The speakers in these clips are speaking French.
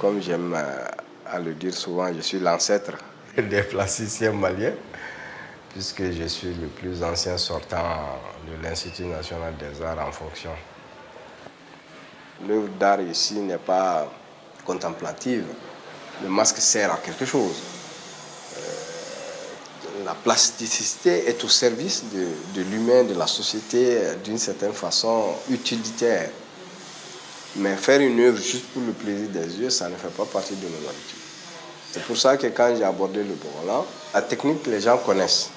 Comme j'aime euh, à le dire souvent, je suis l'ancêtre des plasticiens maliens, puisque je suis le plus ancien sortant de l'Institut national des arts en fonction. L'œuvre d'art ici n'est pas contemplative. Le masque sert à quelque chose. Euh, la plasticité est au service de, de l'humain, de la société, d'une certaine façon utilitaire. Mais faire une œuvre juste pour le plaisir des yeux, ça ne fait pas partie de nos habitudes. C'est pour ça que quand j'ai abordé le Borolan, la technique, les gens connaissent.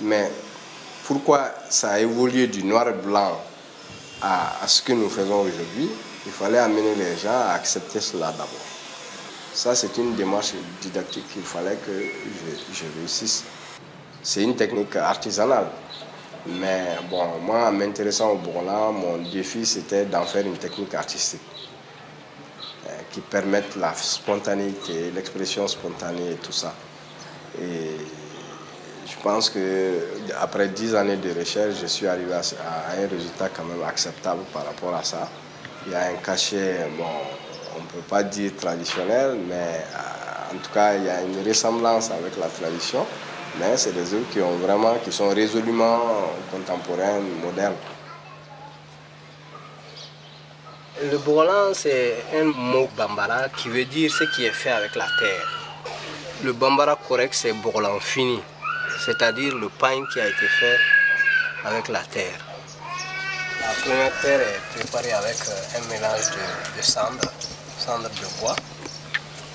Mais pourquoi ça a évolué du noir et blanc à, ce que nous faisons aujourd'hui Il fallait amener les gens à accepter cela d'abord. Ça, c'est une démarche didactique qu'il fallait que je, je réussisse. C'est une technique artisanale. Mais bon, moi, en m'intéressant au Bourlan, mon défi, c'était d'en faire une technique artistique euh, qui permette la spontanéité, l'expression spontanée et tout ça. Et je pense que après dix années de recherche, je suis arrivé à, un résultat quand même acceptable par rapport à ça. Il y a un cachet, bon, on ne peut pas dire traditionnel, mais euh, en tout cas, il y a une ressemblance avec la tradition mais c'est des œuvres qui, ont vraiment, qui sont résolument contemporaines, modernes. Le Bourlan, c'est un mot bambara qui veut dire ce qui est fait avec la terre. Le bambara correct, c'est Bourlan fini, c'est-à-dire le pain qui a été fait avec la terre. La première terre est préparée avec euh, un mélange de, de cendres, cendres de bois,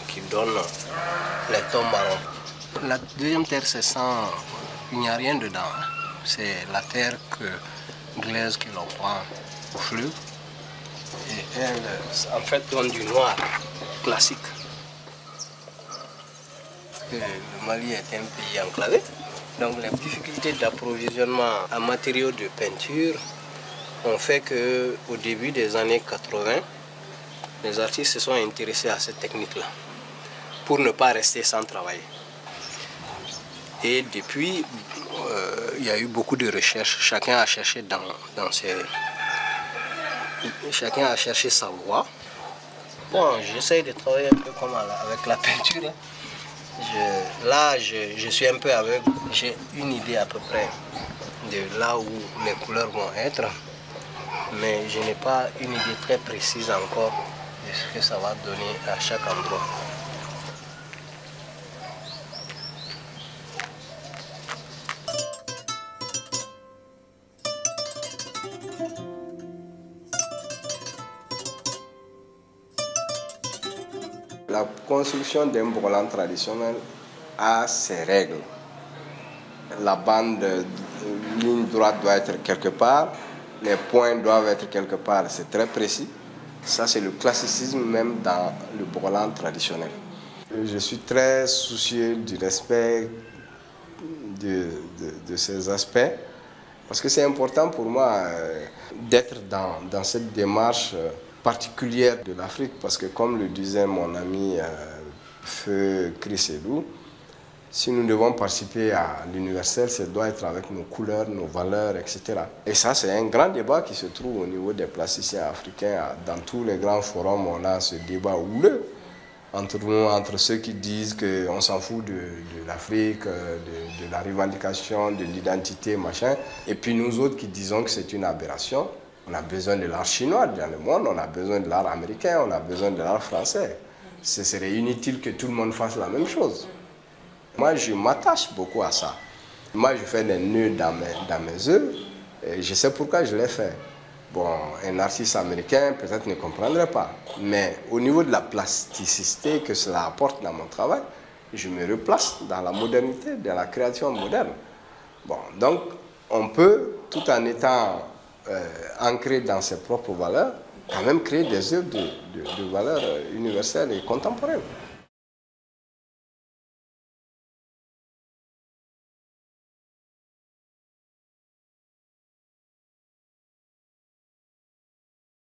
qui donne les tons marrons. La deuxième terre, c'est sans. Il n'y a rien dedans. Hein. C'est la terre que, glaise que l'on prend au fleuve. Et elle, en fait, donne du noir classique. Le Mali est un pays enclavé. Donc les difficultés d'approvisionnement en matériaux de peinture ont fait qu'au début des années 80, les artistes se sont intéressés à cette technique-là pour ne pas rester sans travail. Et depuis, euh, il y a eu beaucoup de recherches. Chacun a cherché dans, dans ses... Chacun a cherché sa voie. Bon, j'essaie de travailler un peu comme avec la peinture. Je, là, je, je, suis un peu avec... J'ai une idée à peu près de là où les couleurs vont être. Mais je n'ai pas une idée très précise encore de ce que ça va donner à chaque endroit. La construction d'un bourlan traditionnel a ses règles. La bande ligne droite doit être quelque part, les points doivent être quelque part, c'est très précis. Ça, c'est le classicisme même dans le bourlan traditionnel. Je suis très soucieux du respect de, de, ces aspects parce que c'est important pour moi euh, d'être dans, dans, cette démarche. Particulière de l'Afrique parce que comme le disait mon ami euh, Feu Chris Edou, si nous devons participer à l'universel, ça doit être avec nos couleurs, nos valeurs, etc. Et ça, c'est un grand débat qui se trouve au niveau des plasticiens africains. Dans tous les grands forums, on a ce débat houleux entre nous, entre ceux qui disent qu'on s'en fout de, de l'Afrique, euh, de, de la revendication, de l'identité, machin, et puis nous autres qui disons que c'est une aberration. On a besoin de l'art chinois dans le monde, on a besoin de l'art américain, on a besoin de l'art français. Ce serait inutile que tout le monde fasse la même chose. Moi, je m'attache beaucoup à ça. Moi, je fais des nœuds dans mes, dans œuvres et je sais pourquoi je l'ai fait. Bon, un artiste américain peut-être ne comprendrait pas. Mais au niveau de la plasticité que cela apporte dans mon travail, je me replace dans la modernité, dans la création moderne. Bon, donc on peut, tout en étant ancré dans ses propres valeurs, quand même créer des œuvres de, de, de valeurs universelles et contemporaines.